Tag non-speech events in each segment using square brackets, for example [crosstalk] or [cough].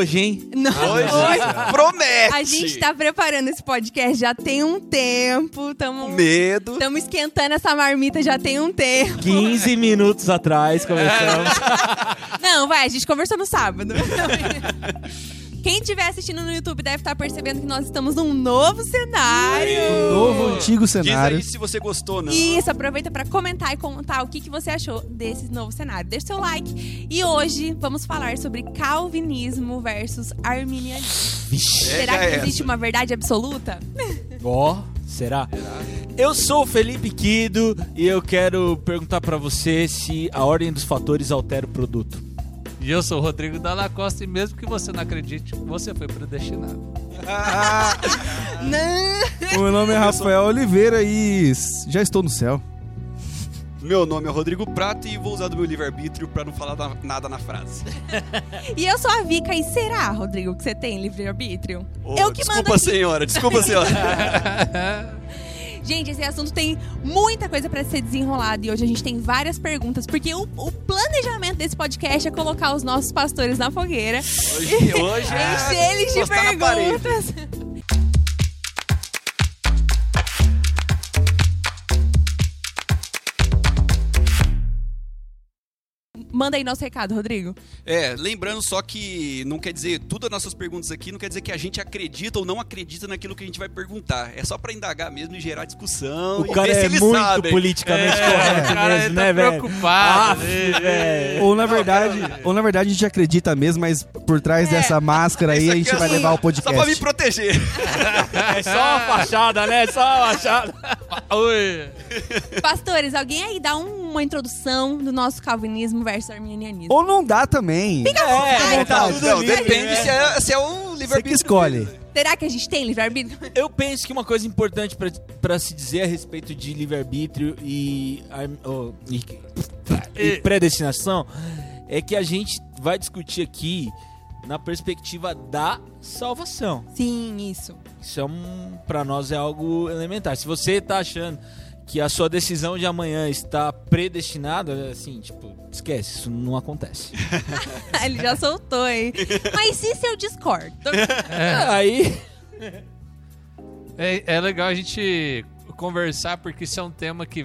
hoje, hein? Não, Hoje, hoje promete. a gente tá preparando esse podcast já tem um tempo. Tamo, Medo. tamo esquentando essa marmita já tem um tempo. 15 minutos atrás começamos. [laughs] Não, vai, a gente conversou no sábado. [laughs] Quem estiver assistindo no YouTube deve estar percebendo que nós estamos num novo cenário. Novo, antigo Diz cenário. aí se você gostou ou não. Isso, aproveita para comentar e contar o que, que você achou desse novo cenário. Deixa seu like. E hoje vamos falar sobre calvinismo versus arminianismo. Vixe. Será que é existe uma verdade absoluta? Ó, será? Eu sou o Felipe Quido e eu quero perguntar pra você se a ordem dos fatores altera o produto. E eu sou o Rodrigo Dalla Costa e mesmo que você não acredite, você foi predestinado. [laughs] Não. Meu nome é Rafael Oliveira e já estou no céu. Meu nome é Rodrigo Prata e vou usar do meu livre-arbítrio pra não falar na- nada na frase. [laughs] E eu sou a Vika. E será, Rodrigo, que você tem livre-arbítrio? Ô, eu que desculpa, mando senhora. Desculpa, senhora. [laughs] Gente, esse assunto tem muita coisa pra ser desenrolado e hoje a gente tem várias perguntas, porque o, o planejamento desse podcast é colocar os nossos pastores na fogueira, Hoje, hoje [laughs] encher é eles de perguntas. Manda aí nosso recado, Rodrigo. É, lembrando só que não quer dizer, tudo as nossas perguntas aqui não quer dizer que a gente acredita ou não acredita naquilo que a gente vai perguntar. É só pra indagar mesmo e gerar discussão. O e cara ver se é eles muito sabem. politicamente correto o cara mesmo, tá né, velho? preocupado. Aff, velho. Ou na verdade, ou na verdade a gente acredita mesmo, mas por trás É. dessa máscara aí a gente é vai só- levar o Só pra me podcast. proteger. [laughs] É só uma fachada, né? Só uma fachada. Oi. Pastores, alguém aí dá um- uma introdução do nosso calvinismo versus arminianismo. Ou não dá também. É, tá Não, tudo não, depende se é, se é um Você que livre-arbítrio. escolhe. Será que a gente tem livre-arbítrio? Eu penso que uma coisa importante pra- pra se dizer a respeito de livre-arbítrio e, oh, e- e predestinação é que a gente vai discutir aqui na perspectiva da salvação. Sim, isso. Isso é um, para nós é algo elementar. Se você tá achando que a sua decisão de amanhã está predestinada, assim, tipo, esquece, isso não acontece. [laughs] Ele já soltou, hein? Mas e se eu discordo? [laughs] Aí, É, é legal a gente conversar porque isso é um tema que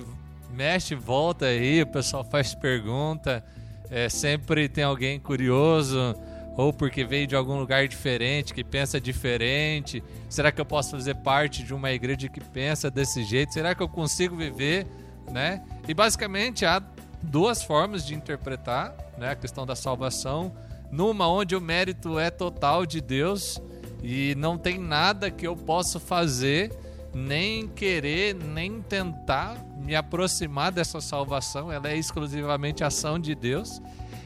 mexe e volta aí, o pessoal faz pergunta, é, sempre tem alguém curioso ou porque veio de algum lugar diferente, que pensa diferente. Será que eu posso fazer parte de uma igreja que pensa desse jeito? Será que eu consigo viver, né? E basicamente há duas formas de interpretar, né, a questão da salvação. Numa onde o mérito é total de Deus e não tem nada que eu possa fazer, nem querer, nem tentar me aproximar dessa salvação. Ela é exclusivamente ação de Deus.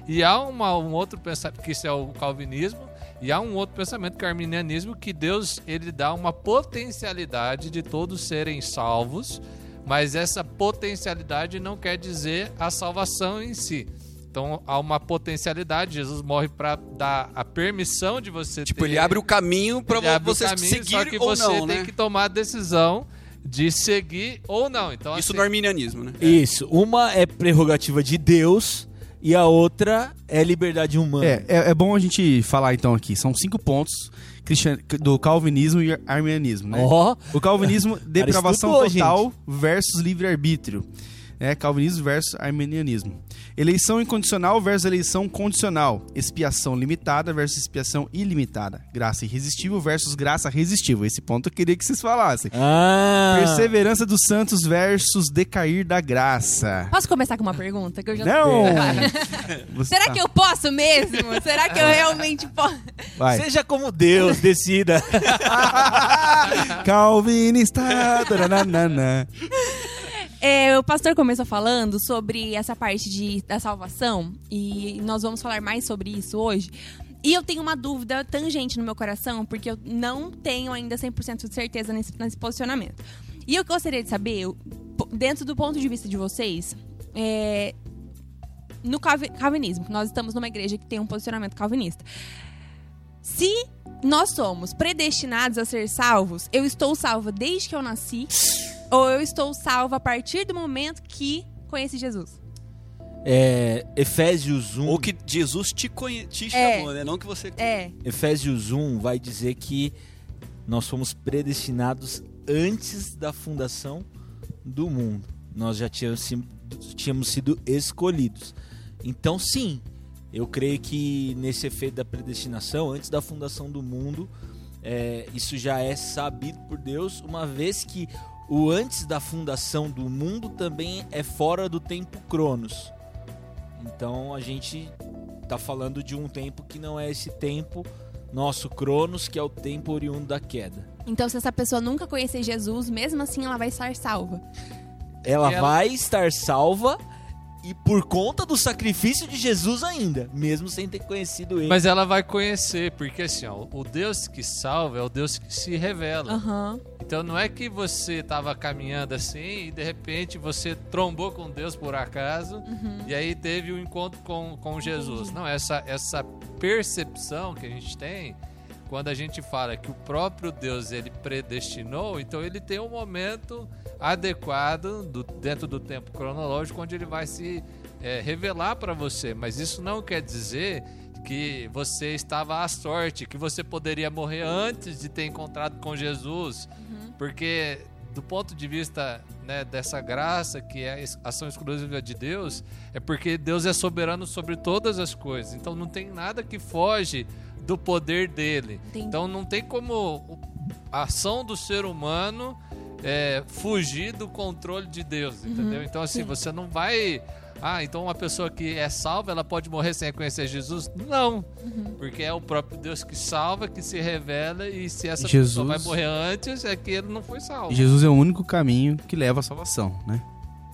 E há uma, um outro pensamento, que isso é o calvinismo, e há um outro pensamento que é o arminianismo, que Deus ele dá uma potencialidade de todos serem salvos, mas essa potencialidade não quer dizer a salvação em si. Então há uma potencialidade, Jesus morre para dar a permissão de você Tipo, ter ele abre o caminho o você caminho, seguir só que ou você não, tem né? que tomar a decisão de seguir ou não. Então, Isso assim, no arminianismo, né? isso, uma é prerrogativa de Deus e a outra é liberdade humana. É, é, é bom a gente falar então aqui. São cinco pontos cristian- do calvinismo e arminianismo, né? Ó, O calvinismo, depravação total versus livre-arbítrio. É, calvinismo versus arminianismo. Eleição incondicional versus eleição condicional. Expiação limitada versus expiação ilimitada. Graça irresistível versus graça resistível. Esse ponto eu queria que vocês falassem. ah, Perseverança dos santos versus decair da graça. Posso começar com uma pergunta? Que eu já Não! [laughs] Será tá- que eu posso mesmo? Será que eu realmente posso? Vai. seja como Deus decida. [laughs] Calvinista. taranana. É, o pastor começou falando sobre essa parte de, da salvação e nós vamos falar mais sobre isso hoje. E eu tenho uma dúvida tangente no meu coração, porque eu não tenho ainda 100% de certeza nesse, nesse posicionamento. E eu gostaria de saber, dentro do ponto de vista de vocês, é, no calvi- calvinismo, nós estamos numa igreja que tem um posicionamento calvinista. Se nós somos predestinados a ser salvos, eu estou salva desde que eu nasci, ou eu estou salva a partir do momento que conheci Jesus? É, Efésios 1. Ou que Jesus te, conhe... te É. chamou, né? Não que você. É. Efésios 1 vai dizer que nós fomos predestinados antes da fundação do mundo. Nós já tínhamos, tínhamos sido escolhidos. Então, sim, eu creio que nesse efeito da predestinação, antes da fundação do mundo, é, isso já é sabido por Deus, uma vez que o antes da fundação do mundo também é fora do tempo Cronos. Então a gente tá falando de um tempo que não é esse tempo nosso Cronos, que é o tempo oriundo da queda. Então, se essa pessoa nunca conhecer Jesus, mesmo assim ela vai estar salva. Ela, ela- vai estar salva e por conta do sacrifício de Jesus ainda, mesmo sem ter conhecido ele. Mas ela vai conhecer, porque assim, ó, o Deus que salva é o Deus que se revela. Aham. Então não é que você estava caminhando assim e de repente você trombou com Deus por acaso e aí teve um encontro com, com Jesus. Não, essa, essa percepção que a gente tem quando a gente fala que o próprio Deus ele predestinou, então ele tem um momento adequado do- dentro do tempo cronológico onde ele vai se é, revelar para você. Mas isso não quer dizer que você estava à sorte, que você poderia morrer antes de ter encontrado com Jesus, porque do ponto de vista né, dessa graça que é a ação exclusiva de Deus, é porque Deus é soberano sobre todas as coisas. Então não tem nada que foge do poder dele. Entendi. Então não tem como a ação do ser humano é, fugir do controle de Deus, entendeu? Então assim, sim. você não vai ah, então uma pessoa que é salva, ela pode morrer sem conhecer Jesus? Não. Porque é o próprio Deus que salva, que se revela, e se essa Jesus- pessoa vai morrer antes, é que ele não foi salvo. E Jesus é o único caminho que leva à salvação, né?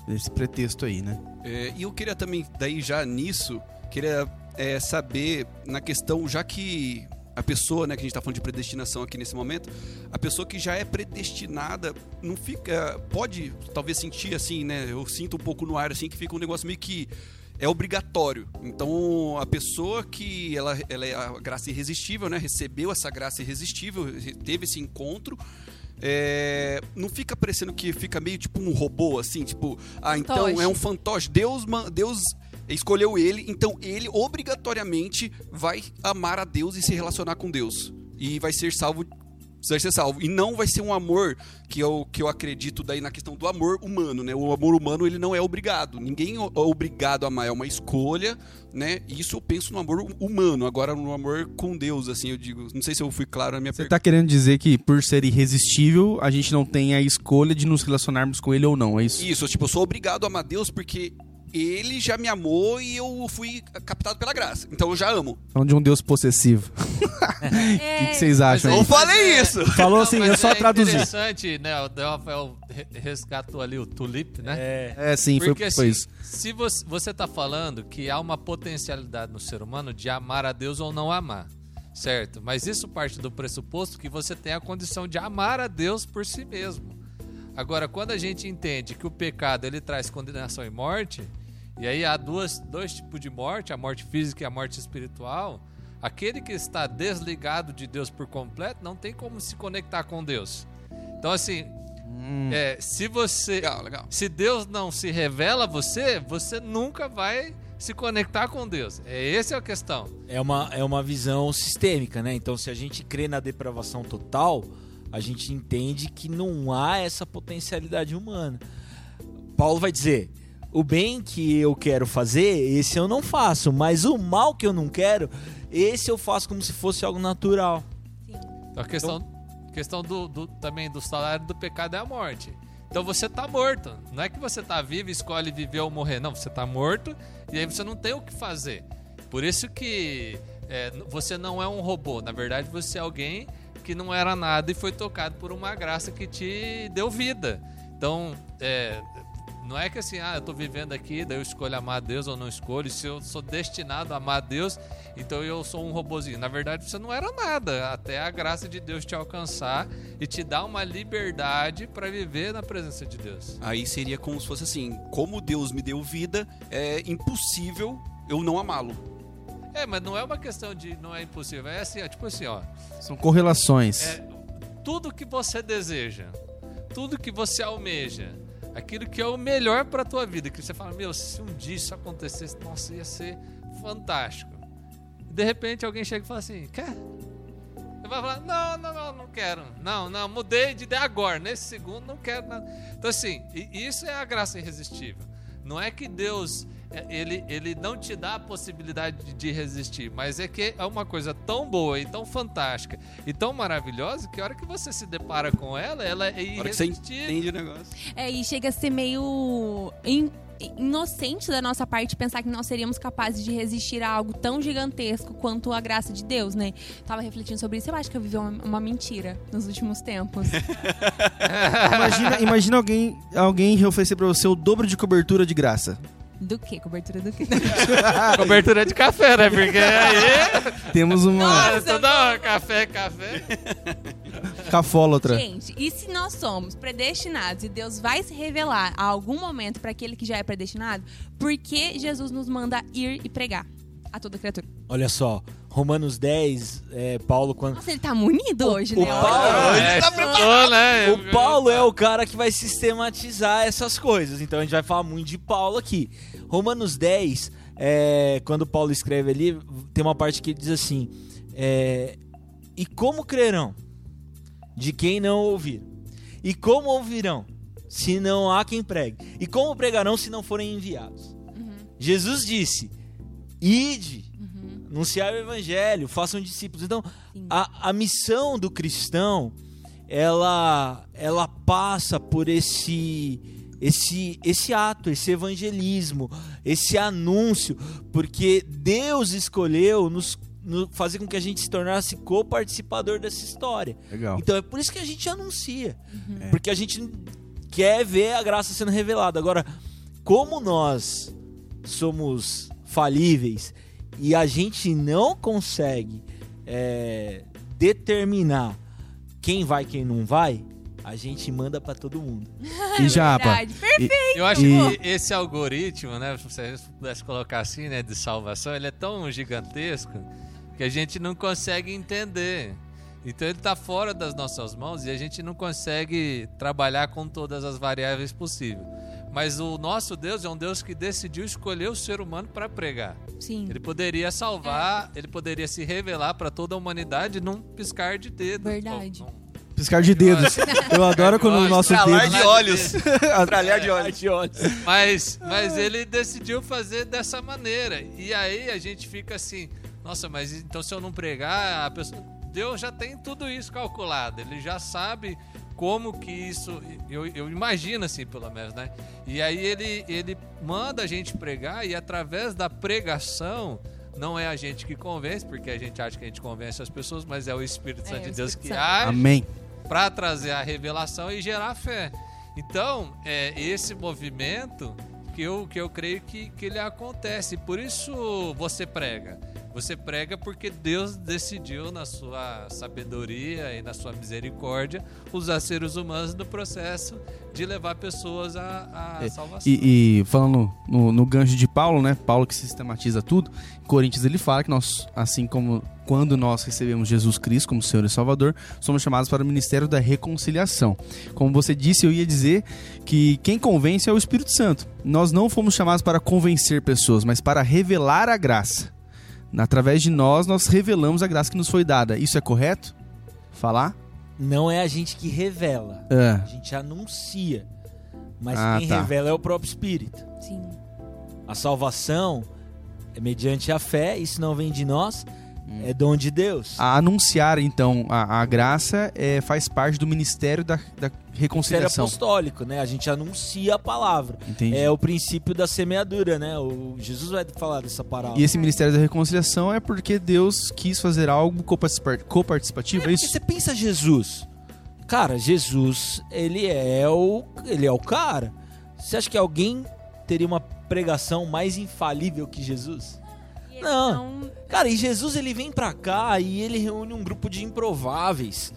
Esse pretexto aí, né? É, e eu queria também, daí já nisso, queria é, saber na questão, já que a pessoa, né, que a gente tá falando de predestinação aqui nesse momento, a pessoa que já é predestinada não fica, pode talvez sentir assim, né, eu sinto um pouco no ar assim que fica um negócio meio que é obrigatório. Então, a pessoa que ela, ela é a graça irresistível, né, recebeu essa graça irresistível, teve esse encontro, é, não fica parecendo que fica meio tipo um robô, assim, tipo, ah, então Fantoche. é um fantoche. Deus, Deus escolheu ele, então ele obrigatoriamente vai amar a Deus e se relacionar com Deus. E vai ser salvo. Vai ser salvo. E não vai ser um amor que eu, que eu acredito daí na questão do amor humano, né? O amor humano ele não é obrigado. Ninguém é obrigado a amar, é uma escolha, né? E Isso eu penso no amor humano. Agora, no amor com Deus, assim, eu digo. Não sei se eu fui claro na minha Você pergunta. tá querendo dizer que por ser irresistível, a gente não tem a escolha de nos relacionarmos com ele ou não, é isso? Isso, tipo, eu sou obrigado a amar Deus porque ele já me amou e eu fui captado pela graça. Então eu já amo. Falando de um Deus possessivo. [laughs] O que, que vocês acham? Eu aí? falei isso! Falou assim, eu só é traduzi. interessante, né? O Rafael re- resgatou ali o tulip, né? É, É, sim, foi, Porque foi assim, isso. se você, você tá falando que há uma potencialidade no ser humano de amar a Deus ou não amar, certo? Mas isso parte do pressuposto que você tem a condição de amar a Deus por si mesmo. Agora, quando a gente entende que o pecado ele traz condenação e morte, e aí há duas, dois tipos de morte, a morte física e a morte espiritual, aquele que está desligado de Deus por completo não tem como se conectar com Deus. Então, assim, é, se você Legal, legal. se Deus não se revela a você, você nunca vai se conectar com Deus. É essa é a questão. é, uma, é uma visão sistêmica, né? Então, se a gente crê na depravação total, a gente entende que não há essa potencialidade humana. Paulo vai dizer: o bem que eu quero fazer, esse eu não faço, mas o mal que eu não quero, esse eu faço como se fosse algo natural. Então, a questão, questão do, do- também do salário do pecado é a morte. Então você tá morto. Não é que você tá vivo e escolhe viver ou morrer. Não, você tá morto e aí você não tem o que fazer. Por isso que é, você não é um robô. Na verdade, você é alguém que não era nada e foi tocado por uma graça que te deu vida. Então, é, não é que assim, ah, eu tô vivendo aqui, daí eu escolho amar a Deus ou não escolho. Se eu sou destinado a amar a Deus, então eu sou um robozinho. Na verdade, você não era nada, até a graça de Deus te alcançar e te dar uma liberdade para viver na presença de Deus. Aí seria como se fosse assim: como Deus me deu vida, é impossível eu não amá-lo. É, mas não é uma questão de não é impossível. É assim, ó, tipo assim, ó. São correlações. É, tudo que você deseja, tudo que você almeja, aquilo que é o melhor para tua vida, que você fala, meu, se um dia isso acontecesse, nossa, ia ser fantástico. De repente alguém chega e fala assim, quer? Você vai falar, não, não, não, não quero. Não, não, mudei de ideia agora, nesse segundo não quero nada. Então assim, isso é a graça irresistível. Não é que Deus ele, ele não te dá a possibilidade de resistir, mas é que é uma coisa tão boa e tão fantástica e tão maravilhosa que a hora que você se depara com ela, ela é irresistível. entende o negócio. É, e chega a ser meio in- inocente da nossa parte pensar que nós seríamos capazes de resistir a algo tão gigantesco quanto a graça de Deus, né? Tava refletindo sobre isso, eu acho que eu vivi uma, uma mentira nos últimos tempos. [laughs] Imagina, imagina alguém, alguém oferecer pra você o dobro de cobertura de graça. Do que? Cobertura do quê? [laughs] Cobertura de café, né? Porque aí. Temos uma Ah, toda hora, café, café. cafólatra. Gente, e se nós somos predestinados e Deus vai se revelar a algum momento para aquele que já é predestinado, por que Jesus nos manda ir e pregar a toda criatura? Olha só, Romanos 10, é, Paulo quando Nossa, ele tá munido hoje, o né? Paulo- É, estou, né? O Paulo é o cara que vai sistematizar essas coisas. Então a gente vai falar muito de Paulo aqui. Romanos 10, é, quando Paulo escreve ali, tem uma parte que ele diz assim: é, E como crerão de quem não ouvir? E como ouvirão se não há quem pregue? E como pregarão se não forem enviados? Jesus disse: Ide, anunciar o evangelho, façam discípulos. Então, a, a missão do cristão, ela, ela passa por esse, esse, esse ato, esse evangelismo, esse anúncio, porque Deus escolheu nos, no- fazer com que a gente se tornasse co-participador dessa história. Legal. Então é por isso que a gente anuncia. Porque a gente quer ver a graça sendo revelada. Agora, como nós somos falíveis e a gente não consegue é, determinar quem vai e quem não vai, a gente manda pra todo mundo. [laughs] E já. Perfeito. Eu acho E- que esse algoritmo, né, se você pudesse colocar assim, né, de salvação, ele é tão gigantesco que a gente não consegue entender. Então ele está fora das nossas mãos e a gente não consegue trabalhar com todas as variáveis possíveis. Mas o nosso Deus é um Deus que decidiu escolher o ser humano para pregar. Sim. Ele poderia salvar, ele poderia se revelar para toda a humanidade num piscar de dedos. Verdade. Num- Piscar de dedos. Eu adoro quando o nosso Estralar dedo. de olhos. Estralhar [laughs] de olhos. De olhos. Mas, mas ele decidiu fazer dessa maneira. E aí a gente fica assim, nossa, mas então se eu não pregar, a pessoa. Deus já tem tudo isso calculado. Ele já sabe como que isso. Eu, eu imagino assim, pelo menos, né? E aí ele, ele manda a gente pregar, e através da pregação. Não é a gente que convence, porque a gente acha que a gente convence as pessoas, mas é o Espírito É, Santo de Deus que age Amém. para trazer a revelação e gerar fé. Então, é esse movimento que eu, que eu creio que, que ele acontece. Por isso você prega. Você prega porque Deus decidiu, na sua sabedoria e na sua misericórdia, usar seres humanos no processo de levar pessoas à, à É, salvação. E, e falando no, no gancho de Paulo, né? Paulo que sistematiza tudo. Em Coríntios ele fala que nós, assim como quando nós recebemos Jesus Cristo como Senhor e Salvador, somos chamados para o ministério da reconciliação. Como você disse, eu ia dizer que quem convence é o Espírito Santo. Nós não fomos chamados para convencer pessoas, mas para revelar a graça. Através de nós, nós revelamos a graça que nos foi dada. Isso é correto? Falar? Não é a gente que revela, É. a gente anuncia. Mas Ah, quem tá. revela é o próprio Espírito. Sim. A salvação é mediante a fé, isso não vem de nós. É dom de Deus. A anunciar, então, a, a graça é, faz parte do ministério da, da Ministério reconciliação. apostólico, né? A gente anuncia a palavra. Entendi. É o princípio da semeadura, né? O Jesus vai falar dessa parábola. E esse ministério da reconciliação é porque Deus quis fazer algo coparticipa- coparticipativo, é, Porque isso? você pensa Jesus. Cara, Jesus, ele é o ele é o cara. Você acha que alguém teria uma pregação mais infalível que Jesus? E eles Não. Cara, e Jesus ele vem pra cá e ele reúne um grupo de improváveis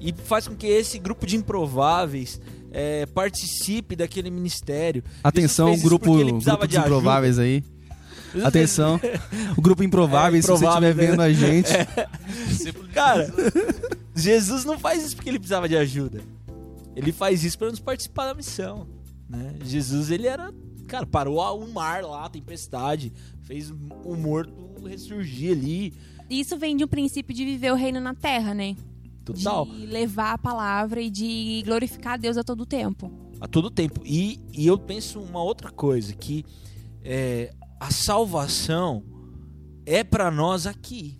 e faz com que esse grupo de improváveis é, participe daquele ministério. Atenção, grupo, grupo de dos improváveis aí. Atenção, o grupo improvável, É, se você estiver improvável, né? vendo a gente. De Cara, Jesus não faz isso porque ele precisava de ajuda. Ele faz isso para nos participar da missão. Né? Jesus, ele era. Cara, parou o mar lá, a tempestade, fez o morto ressurgir ali. Isso vem de um princípio de viver o reino na terra, né? Total. De levar a palavra e de glorificar a Deus a todo tempo. a todo tempo. E, e eu penso uma outra coisa, que é, a salvação é para nós aqui.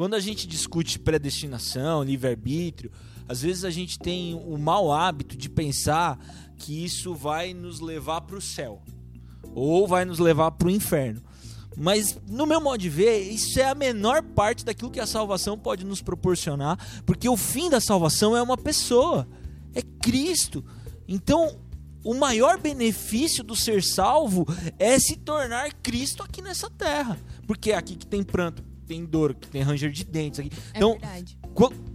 Quando a gente discute predestinação, livre-arbítrio, às vezes a gente tem o mau hábito de pensar que isso vai nos levar para o céu ou vai nos levar para o inferno. Mas, no meu modo de ver, isso é a menor parte daquilo que a salvação pode nos proporcionar, porque o fim da salvação é uma pessoa, é Cristo. Então, o maior benefício do ser salvo é se tornar Cristo aqui nessa terra, porque é aqui que tem pranto, tem dor, que tem ranger de dentes. Aqui. É Então, verdade.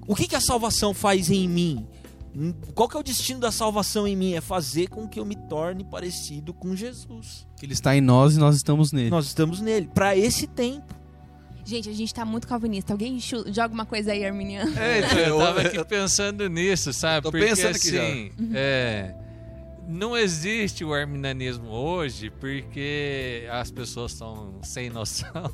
o que, que a salvação faz em mim? Hum, Qual que é o destino da salvação em mim? É fazer com que eu me torne parecido com Jesus. Ele está em nós e nós estamos nele. Nós estamos nele, para esse tempo. Gente, a gente tá muito calvinista. Alguém joga uma coisa aí, Arminiano? É, então, eu [laughs] Eu- tava eu- aqui pensando nisso, sabe? Tô Porque pensando aqui já. assim, é, não existe o arminianismo hoje porque as pessoas estão sem noção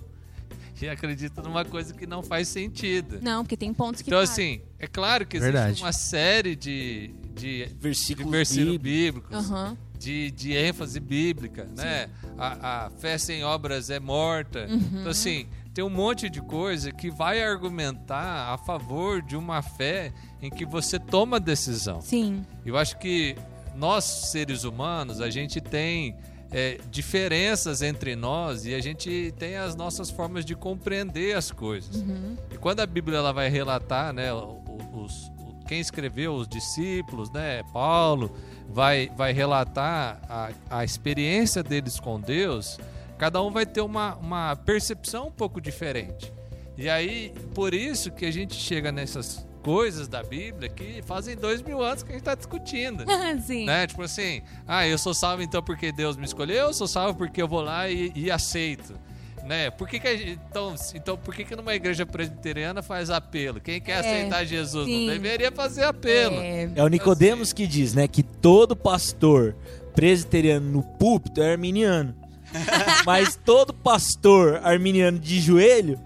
e acreditam numa coisa que não faz sentido. Não, porque tem pontos que Então, fazem. assim, é claro que existe Verdade. uma série de, de, de Versículos versículos bíblicos. bíblicos, Aham. de, de ênfase bíblica, né? A, a fé sem obras é morta. Então, assim, tem um monte de coisa que vai argumentar a favor de uma fé em que você toma decisão. Sim. Eu acho que nós, seres humanos, a gente tem é, diferenças entre nós e a gente tem as nossas formas de compreender as coisas. E quando a Bíblia ela vai relatar, né, os, quem escreveu, os discípulos, né, Paulo, vai, vai relatar a, a experiência deles com Deus, cada um vai ter uma, uma percepção um pouco diferente. E aí, por isso que a gente chega nessas coisas da Bíblia que fazem dois mil anos que a gente está discutindo. [laughs] Sim. Né? Tipo assim, ah, eu sou salvo então porque Deus me escolheu, eu sou salvo porque eu vou lá e, e aceito. Né? Por que que a gente- então, então, por que, que numa igreja presbiteriana faz apelo? Quem quer É, aceitar Jesus sim. não deveria fazer apelo. É, É o Nicodemos que diz, né, que todo pastor presbiteriano no púlpito é arminiano. [laughs] Mas todo pastor arminiano de joelho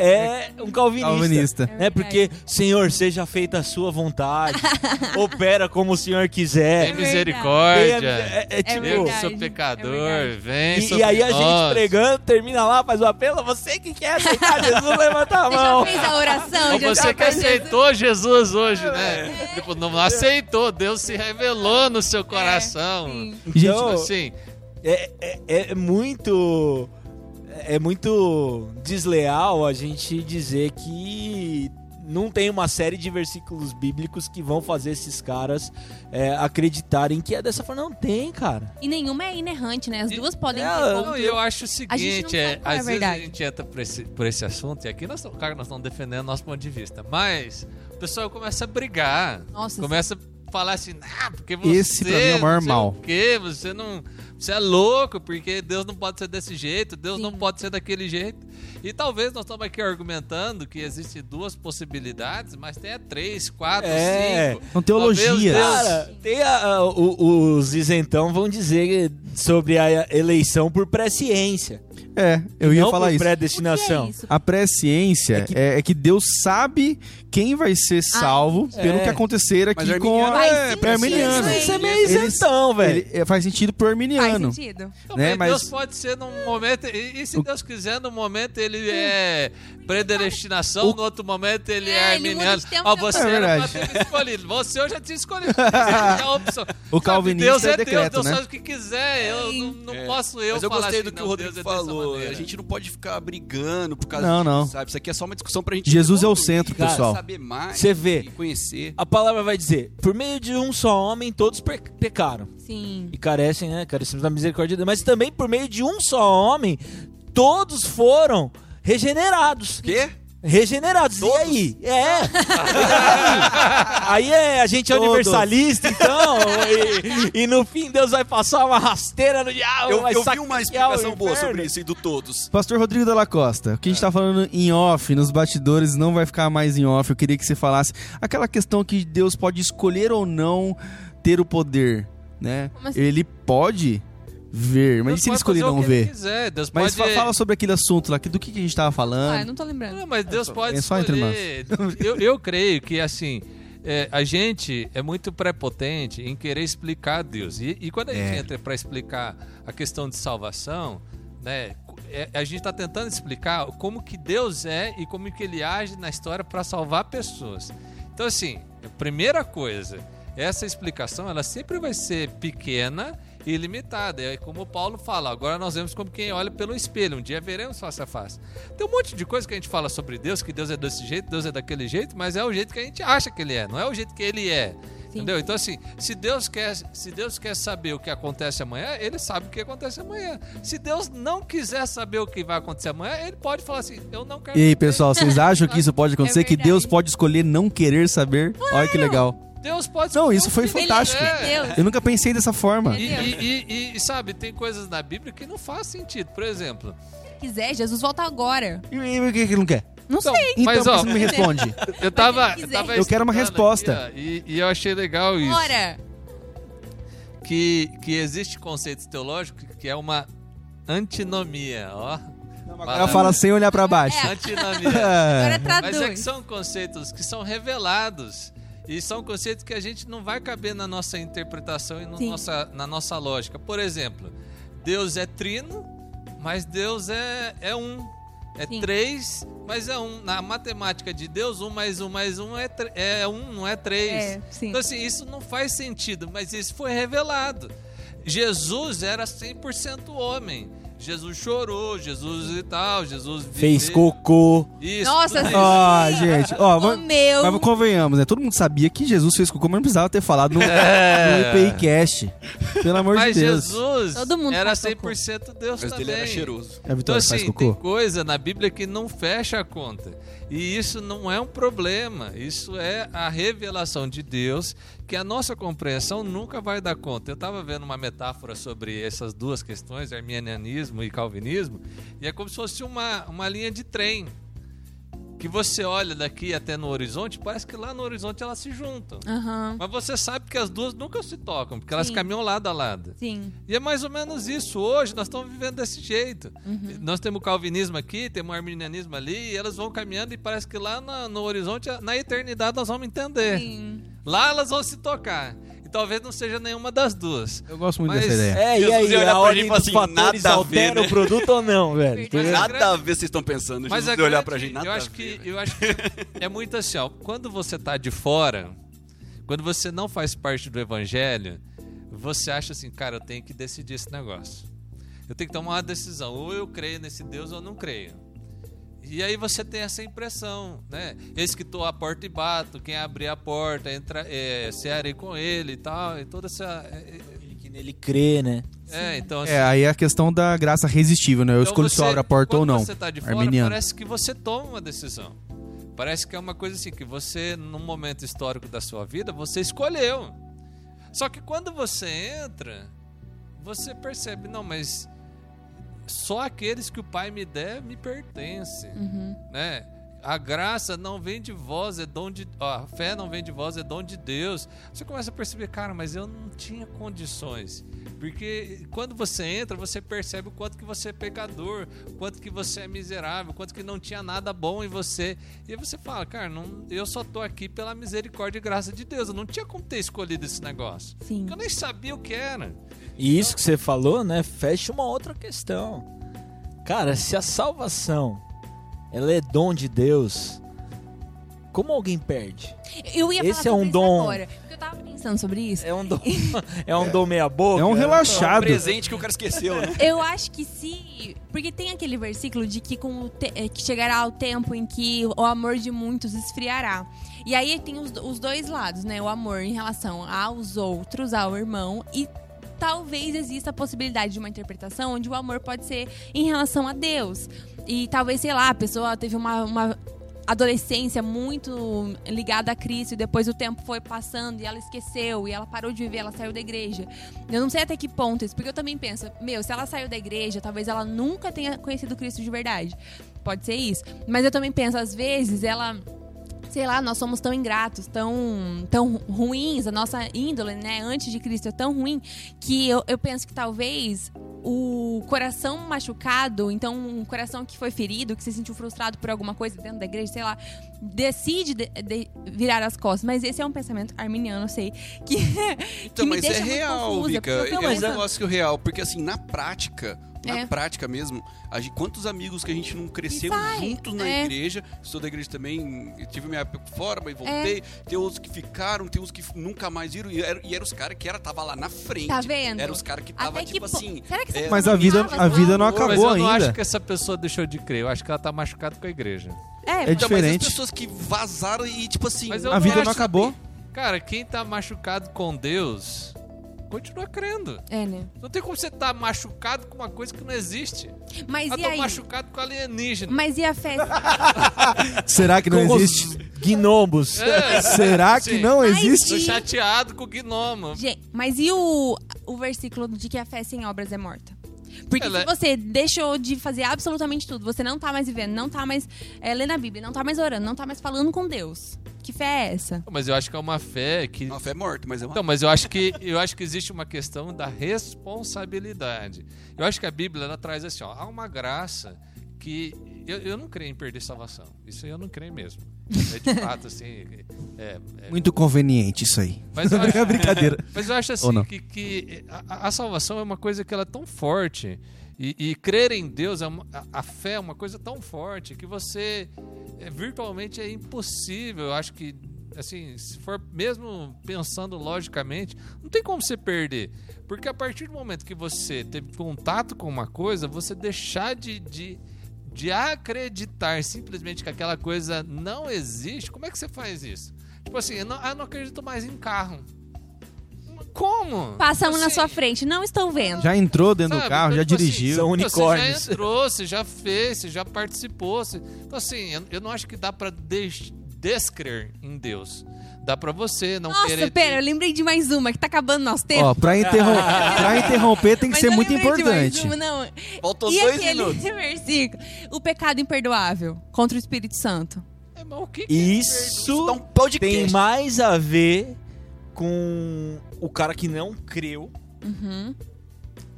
é um calvinista. Calvinista. né? Porque, Senhor, seja feita a sua vontade. [laughs] opera como o Senhor quiser. Tem verdade. misericórdia. É, é, é tipo. eu sou é pecador, verdade. vem E, sobre e aí a nós. gente pregando, termina lá, faz o apelo. Você que quer aceitar Jesus, levanta a Você já mão. fez a oração? Ou você que aceitou Jesus hoje, né? Tipo, não aceitou, Deus se revelou no seu coração. Sim. Então, Tipo assim, é, é, é muito é muito desleal a gente dizer que não tem uma série de versículos bíblicos que vão fazer esses caras é, acreditarem que é dessa forma. Não tem, cara. E nenhuma é inerrante, né? As E- duas podem É. Não, eu acho o A gente não seguinte, é, é a às vezes a gente entra por esse, por esse assunto, e aqui nós, que nós estamos defendendo nosso ponto de vista, mas o pessoal começa a brigar, Nossa, começa a falar assim, ah, porque você... Esse pra mim é o maior mal. Você não... Você é louco, porque Deus não pode ser desse jeito, Deus Sim. não pode ser daquele jeito. E talvez nós estamos aqui argumentando que existem duas possibilidades, mas tem três, quatro, É. cinco. São teologias. Deus- Cara, tem a- a- o- os isentão vão dizer sobre a eleição por presciência. É, eu ia não falar por isso. predestinação. O que é isso? A presciência É que- é, é que Deus sabe quem vai ser salvo pelo é. que acontecer aqui Mas com arminiano- a, Faz é, arminiano. Isso é meio isentão, velho. Ele- é, faz sentido pro arminiano. Então, né, mas Deus pode ser num momento. E, e se Deus quiser, num momento ele é predestinação, no outro momento ele é, É, arminiano. Ó, em você. É era pra escolhido. Você eu já tinha escolhido. [laughs] Você tinha a opção. O calvinista Deus é é decreto, Deus, Deus né? faz o que quiser. Eu não, não É. posso eu Mas eu falar gostei assim, do que não, o Rodrigo Deus é dessa falou. A gente não pode ficar brigando por causa Não, disso, não. sabe? Isso aqui é só uma discussão pra gente Jesus é o centro, cara, pessoal. saber mais Você vê. e conhecer. A palavra vai dizer: por meio de um só homem, todos pe- pecaram. Sim. e carecem, né? Carecemos da misericórdia de Deus. Mas também por meio de um só homem, todos foram regenerados. Quê? Regenerados. E aí? É. aí é, a gente é Todos. universalista, então. E, e no fim Deus vai passar uma rasteira no diabo. Eu, eu vi uma explicação boa sobre isso e do todos. Pastor Rodrigo Della Costa, o que a gente tá falando em off, nos bastidores, não vai ficar mais em off. Eu queria que você falasse aquela questão que Deus pode escolher ou não ter o poder. né? Assim? Ele pode ver, mas Deus e se ele escolher não ver? Quiser. Deus Mas pode... fa- fala sobre aquele assunto lá, que- do que, que a gente tava falando. Ah, eu não tô lembrando. Não, mas Deus só- pode é só entre escolher. Eu, eu creio que, assim, é, a gente é muito prepotente em querer explicar Deus. E, e quando a gente É. entra para explicar a questão de salvação, né, é, a gente está tentando explicar como que Deus é e como que ele age na história para salvar pessoas. Então, assim, a primeira coisa, essa explicação, ela sempre vai ser pequena e limitada. É como o Paulo fala, agora nós vemos como quem olha pelo espelho, um dia veremos face a face. Tem um monte de coisa que a gente fala sobre Deus, que Deus é desse jeito, Deus é daquele jeito, mas é o jeito que a gente acha que ele é, não é o jeito que ele é. Sim. Entendeu? Então assim, se Deus quer, se Deus quer saber o que acontece amanhã, ele sabe o que acontece amanhã. Se Deus não quiser saber o que vai acontecer amanhã, ele pode falar assim: "Eu não quero". E aí, saber. pessoal, vocês [laughs] acham que isso pode acontecer? que verdade. Deus pode escolher não querer saber? Olha que legal. Deus pode Não, isso foi fantástico. é. Eu nunca pensei dessa forma. E, e- e- e, sabe, tem coisas na Bíblia que não faz sentido. Por exemplo, Se quiser, Jesus volta agora. E, o que que ele não quer? Não Então, sei. Então, Mas, ó, você não me responde? [laughs] eu tava. quiser. tava Eu quero uma resposta. aqui, ó, e, e eu achei legal isso. Bora. Que, que existe conceitos teológicos que é uma antinomia, ó. Ela fala sem olhar pra baixo. É. Antinomia. [laughs] Agora Mas é que traduz. são conceitos que são revelados. E são conceitos que a gente não vai caber na nossa interpretação e no nossa, na nossa lógica. Por exemplo, Deus é trino, mas Deus é, é um. É Sim. três, mas é um. Na matemática de Deus, um mais um mais um é, é um, não é três. É. Então, assim, isso não faz sentido, mas isso foi revelado. Jesus era 100% homem. Jesus chorou, Jesus e tal, Jesus Fez cocô. Isso. Nossa, isso. Ó, gente, ó, meu. mas convenhamos, né? Todo mundo sabia que Jesus fez cocô, mas não precisava ter falado no, [laughs] É. no IPI Cast. Pelo amor Mas de Deus. Jesus Todo mundo era faz cocô. 100% Deus Mas também. dele era cheiroso. A Então, Vitória faz assim, cocô? tem coisa na Bíblia que não fecha a conta. E isso não é um problema. Isso é a revelação de Deus que a nossa compreensão nunca vai dar conta. Eu estava vendo uma metáfora sobre essas duas questões, arminianismo e calvinismo, e é como se fosse uma, uma linha de trem. Que você olha daqui até no horizonte, parece que lá no horizonte elas se juntam. Aham. Mas você sabe que as duas nunca se tocam, porque elas Sim. caminham lado a lado. Sim. E é mais ou menos isso. Hoje nós estamos vivendo desse jeito. Uhum. Nós temos o calvinismo aqui, temos o arminianismo ali, e elas vão caminhando e parece que lá na- no horizonte, na eternidade, nós vamos entender. Sim. Lá elas vão se tocar. Talvez não seja nenhuma das duas. Eu gosto muito Mas- dessa ideia. É, e aí, a pra ordem e dos assim, fatores nada a ver, né? o produto ou não, velho? Mas a Nada a ver vocês estão pensando. Mas Jesus a ia olhar grande- pra gente, nada eu a acho ver, que né? eu acho que é muito assim, ó, quando você tá de fora, quando você não faz parte do evangelho, você acha assim, cara, eu tenho que decidir esse negócio. Eu tenho que tomar uma decisão, ou eu creio nesse Deus ou eu não creio. E aí você tem essa impressão, né? Eis que estou à porta e bato, quem abrir a porta, entra, é, cearei com ele e tal, e toda essa... É, Ele que nele crê, né? é, então assim, É, aí é a questão da graça resistível, né? Eu então escolho se eu você- abro a porta ou quando não. você tá de fora, Arminiano. parece que você toma uma decisão. Parece que é uma coisa assim, que você, num momento histórico da sua vida, você escolheu. Só que quando você entra, você percebe, não, mas só aqueles que o Pai me der me pertence, Uhum. né? A graça não vem de vós, é dom de. ó, a fé não vem de vós, é dom de Deus. Você começa a perceber, cara, mas eu não tinha condições. Porque quando você entra, você percebe o quanto que você é pecador, o quanto que você é miserável, o quanto que não tinha nada bom em você. E aí você fala, cara, não, eu só tô aqui pela misericórdia e graça de Deus. Eu não tinha como ter escolhido esse negócio. Sim. Eu nem sabia o que era. E isso que você falou, né, fecha uma outra questão. Cara, se a salvação ela é dom de Deus, como alguém perde? Eu ia Esse falar é um dom. agora. Pensando sobre isso. É um dom, [laughs] é um dom meia boca. É um relaxado. presente que o cara esqueceu, né? Eu acho que se. Porque tem aquele versículo de que, com o te- eh, que chegará o tempo em que o amor de muitos esfriará. E aí tem os, os dois lados, né? O amor em relação aos outros, ao irmão, e talvez exista a possibilidade de uma interpretação onde o amor pode ser em relação a Deus. E talvez, sei lá, a pessoa teve uma. uma adolescência muito ligada a Cristo e depois o tempo foi passando e ela esqueceu e ela parou de viver, ela saiu da igreja. Eu não sei até que ponto isso, porque eu também penso, meu, se ela saiu da igreja, talvez ela nunca tenha conhecido Cristo de verdade. Pode ser isso. Mas eu também penso, às vezes ela sei lá, nós somos tão ingratos, tão, tão ruins, a nossa índole, né, antes de Cristo é tão ruim, que eu, eu penso que talvez o coração machucado, então um coração que foi ferido, que se sentiu frustrado por alguma coisa dentro da igreja, sei lá, decide de- de virar as costas. Mas esse é um pensamento arminiano, eu sei, que, [laughs] que Então, me mas deixa é real, confusa, É um negócio real. Porque assim, na prática, na É. prática mesmo, a gente- quantos amigos que a gente não cresceu juntos na é. igreja, sou da igreja também, eu tive minha época fora, mas voltei. Tem outros que ficaram, tem uns que nunca mais viram. E eram, e eram os caras que era, tava lá na frente. Tá vendo? Eram os caras que tava, que tipo po- assim. Será que você é, Mas a vida- a vida não acabou Mas eu não ainda. acho que essa pessoa deixou de crer. Eu acho que ela tá machucada com a igreja. É, É Então, mas as pessoas que vazaram e, tipo assim. Mas eu A vida não acabou. Cara, quem tá machucado com Deus, continua crendo. é, né? Não tem como você estar machucado com uma coisa que não existe. Mas Eu e tô aí? machucado com alienígena. Mas e a fé? [laughs] Será que não Com os existe? Gnomos. É, [laughs] Será que sim. não Mas existe? Tô chateado com o gnomo. Gente, mas e o, o versículo de que a fé sem obras é morta? Porque Ela se é- você deixou de fazer absolutamente tudo, você não tá mais vivendo, não tá mais é, lendo a Bíblia, não tá mais orando, não tá mais falando com Deus. Que fé é essa? Mas eu acho que é uma fé que. Uma fé morta, mas é uma. Então, mas eu acho que eu acho que existe uma questão da responsabilidade. Eu acho que a Bíblia ela traz assim, ó, há uma graça que eu, eu não creio em perder salvação. Isso aí eu não creio mesmo. É de [laughs] fato assim. É, é- Muito conveniente isso aí. mas eu [laughs] acho, Brincadeira. Mas eu acho Ou não? assim que, que a, a salvação é uma coisa que ela é tão forte. E, e crer em Deus, é uma- a, a fé é uma coisa tão forte que você é, virtualmente é impossível. Eu acho que, assim, se for mesmo pensando logicamente, não tem como você perder. Porque a partir do momento que você teve contato com uma coisa, você deixar de, de, de acreditar simplesmente que aquela coisa não existe, como é que você faz isso? Tipo assim, eu não, eu não acredito mais em carro. Como? Passamos na Assim, sua frente, não estão vendo. Já entrou dentro do Sabe? carro, Então, já tipo assim, dirigiu. são Você unicórnios. já entrou, você já fez, você já participou. você- Então, assim, eu, eu não acho que dá pra des- descrer em Deus. Dá pra você não Nossa, querer. pera, eu lembrei de mais uma, que tá acabando nosso tempo. Ó, pra, interrom [laughs] pra interromper tem que Mas ser muito importante. uma, não. Faltou e dois aquele minutos. [laughs] versículo? O pecado imperdoável contra o Espírito Santo. É, mas o que que Isso Dá um podcast. tem mais a ver com o cara que não creu, Uhum.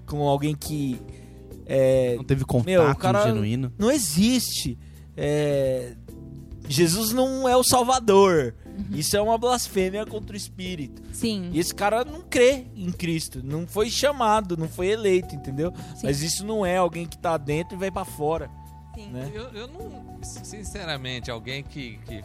com alguém que é, Não teve contato Meu, o cara- genuíno. não existe. É, Jesus não é o Salvador. Isso é uma blasfêmia contra o Espírito. Sim. E esse cara não crê em Cristo, não foi chamado, não foi eleito, entendeu? Sim. Mas isso não é alguém que tá dentro e vai pra fora, Sim. né? Eu, eu não. Sinceramente, alguém que. que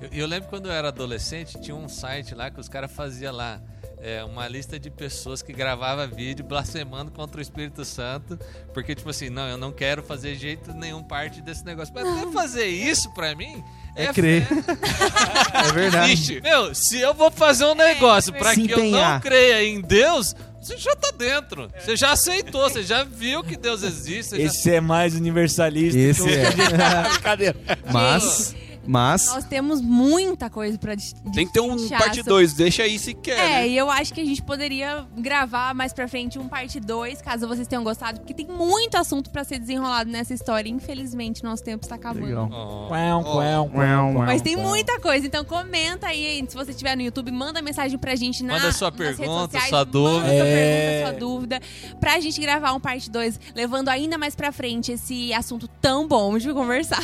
eu, eu lembro quando eu era adolescente, tinha um site lá que os caras faziam lá. é, uma lista de pessoas que gravava vídeo blasfemando contra o Espírito Santo, porque tipo assim, não, eu não quero fazer jeito nenhum parte desse negócio. Mas até fazer isso pra mim É crer. fé. [laughs] É verdade. Vixe, meu, se eu vou fazer um negócio pra Se que eu não creia em Deus, você já tá dentro. Você já aceitou, você já viu que Deus existe. você já- Esse é mais universalista. Esse é. [laughs] Brincadeira. Mas, mas Nós temos muita coisa pra Tem que ter um parte sobre- 2, deixa aí se quer. É, né? e eu acho que a gente poderia gravar mais pra frente um parte 2, caso vocês tenham gostado, porque tem muito assunto pra ser desenrolado nessa história. Infelizmente, nosso tempo está acabando. Legal. Oh. Mas tem muita coisa, então comenta aí. Se você estiver no YouTube, manda mensagem pra gente na, Manda sua nas redes pergunta, sociais, sua Manda dúvida. sua É. pergunta, sua dúvida. Pra gente gravar um parte 2, levando ainda mais pra frente esse assunto tão bom de conversar.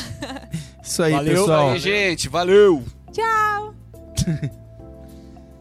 Isso aí, Valeu. pessoal. Gente, valeu! Tchau! [laughs]